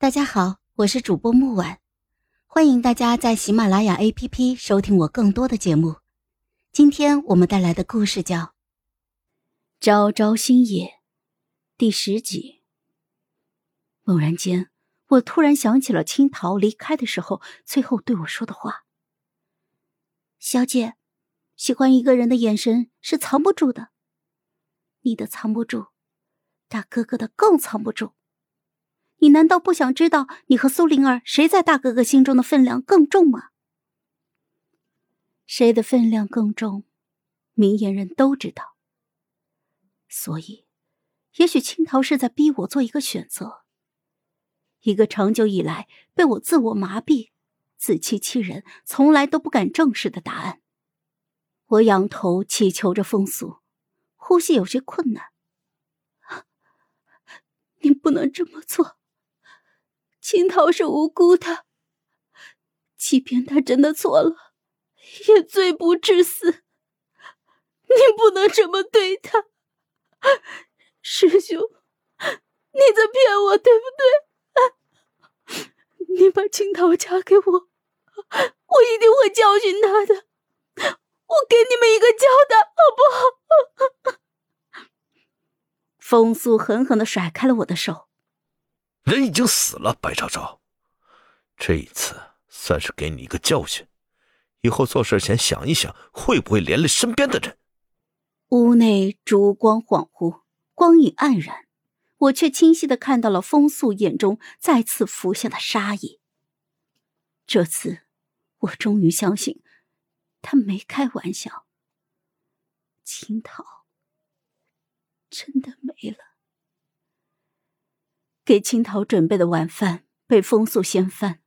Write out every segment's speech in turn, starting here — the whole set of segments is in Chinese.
大家好，我是主播木婉，欢迎大家在喜马拉雅 APP 收听我更多的节目。今天我们带来的故事叫《朝朝星野》第十集。猛然间，我突然想起了青桃离开的时候最后对我说的话：“小姐，喜欢一个人的眼神是藏不住的，你的藏不住，大哥哥的更藏不住。”你难道不想知道你和苏灵儿谁在大哥哥心中的分量更重吗？谁的分量更重，明眼人都知道。所以，也许青桃是在逼我做一个选择，一个长久以来被我自我麻痹、自欺欺人、从来都不敢正视的答案。我仰头祈求着风俗，呼吸有些困难。你不能这么做。青桃是无辜的，即便他真的错了，也罪不至死。你不能这么对他，师兄，你在骗我，对不对？你把青桃嫁给我，我一定会教训他的。我给你们一个交代，好不好？风速狠狠的甩开了我的手。人已经死了，白昭昭，这一次算是给你一个教训，以后做事前想一想，会不会连累身边的人。屋内烛光恍惚，光影黯然，我却清晰的看到了风素眼中再次浮现的杀意。这次，我终于相信，他没开玩笑。青桃真的没了。给青桃准备的晚饭被风速掀翻，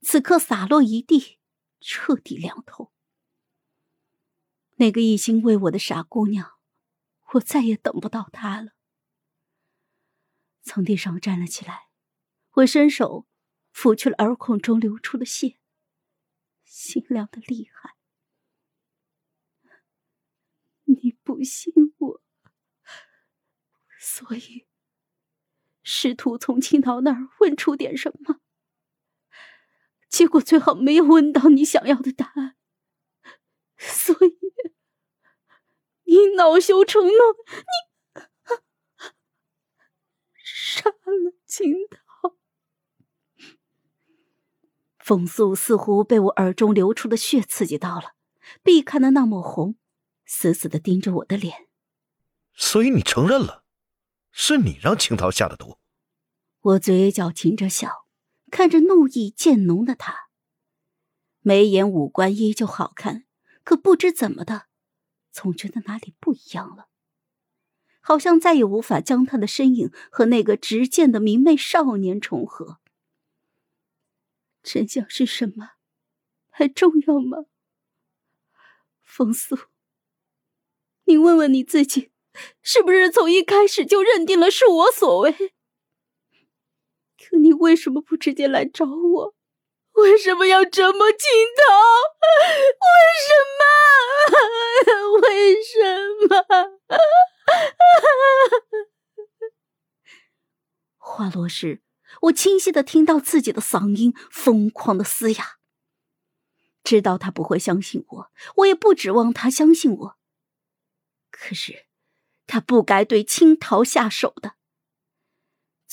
此刻洒落一地，彻底凉透。那个一心为我的傻姑娘，我再也等不到她了。从地上站了起来，我伸手抚去了耳孔中流出的血，心凉的厉害。你不信我，所以。试图从青桃那儿问出点什么，结果最后没有问到你想要的答案，所以你恼羞成怒，你杀了青桃。风素似乎被我耳中流出的血刺激到了，避开的那抹红，死死的盯着我的脸。所以你承认了？是你让青桃下的毒。我嘴角噙着笑，看着怒意渐浓的他，眉眼五官依旧好看，可不知怎么的，总觉得哪里不一样了，好像再也无法将他的身影和那个执剑的明媚少年重合。真相是什么，还重要吗？风素，你问问你自己。是不是从一开始就认定了是我所为？可你为什么不直接来找我？为什么要折磨青桃？为什么？为什么？话落时，我清晰的听到自己的嗓音疯狂的嘶哑。知道他不会相信我，我也不指望他相信我。可是。他不该对青桃下手的。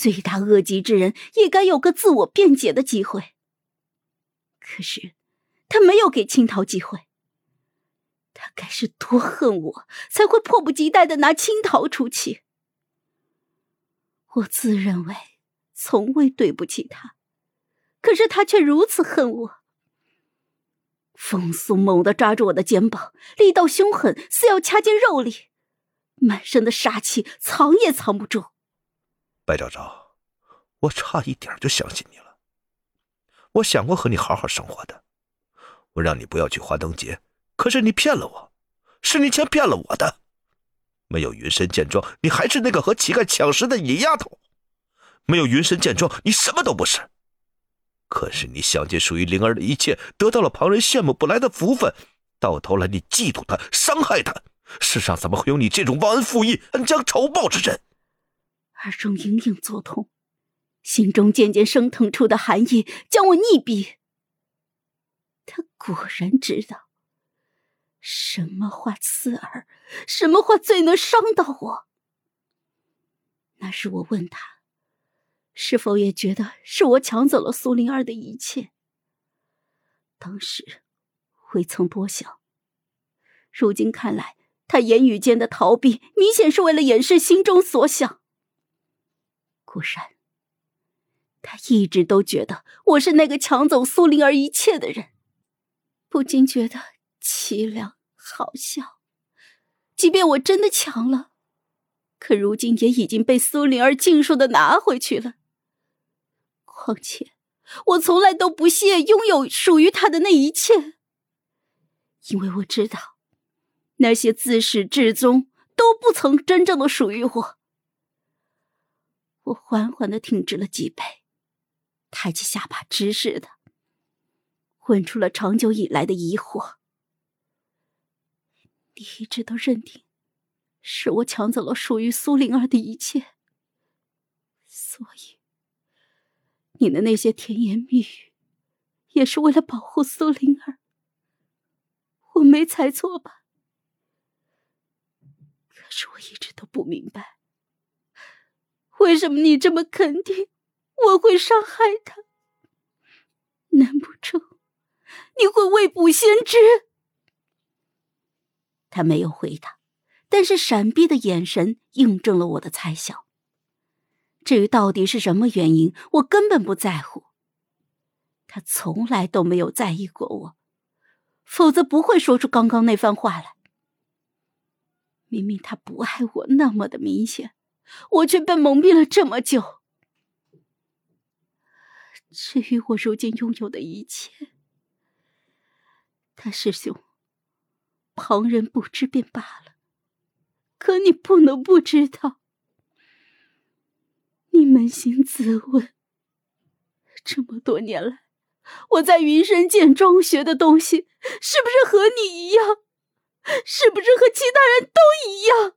罪大恶极之人也该有个自我辩解的机会。可是，他没有给青桃机会。他该是多恨我，才会迫不及待的拿青桃出气。我自认为从未对不起他，可是他却如此恨我。风速猛地抓住我的肩膀，力道凶狠，似要掐进肉里。满身的杀气，藏也藏不住。白昭昭，我差一点就相信你了。我想过和你好好生活的，我让你不要去花灯节，可是你骗了我，是你先骗了我的。没有云深见状，你还是那个和乞丐抢食的野丫头；没有云深见状，你什么都不是。可是你想尽属于灵儿的一切，得到了旁人羡慕不来的福分，到头来你嫉妒她，伤害她。世上怎么会有你这种忘恩负义、恩将仇报之人？耳中隐隐作痛，心中渐渐升腾出的寒意将我溺毙。他果然知道，什么话刺耳，什么话最能伤到我。那时我问他，是否也觉得是我抢走了苏灵儿的一切？当时未曾多想，如今看来，他言语间的逃避，明显是为了掩饰心中所想。果然，他一直都觉得我是那个抢走苏灵儿一切的人，不禁觉得凄凉好笑。即便我真的抢了。可如今也已经被苏灵儿尽数的拿回去了。况且，我从来都不屑拥有属于他的那一切，因为我知道，那些自始至终都不曾真正的属于我。我缓缓的挺直了脊背，抬起下巴直视他，问出了长久以来的疑惑：你一直都认定？是我抢走了属于苏灵儿的一切，所以你的那些甜言蜜语，也是为了保护苏灵儿。我没猜错吧？可是我一直都不明白，为什么你这么肯定我会伤害他？难不成你会未卜先知？他没有回答。但是闪避的眼神印证了我的猜想。至于到底是什么原因，我根本不在乎。他从来都没有在意过我，否则不会说出刚刚那番话来。明明他不爱我那么的明显，我却被蒙蔽了这么久。至于我如今拥有的一切，大师兄，旁人不知便罢了。可你不能不知道，你扪心自问，这么多年来，我在云深剑庄学的东西，是不是和你一样？是不是和其他人都一样？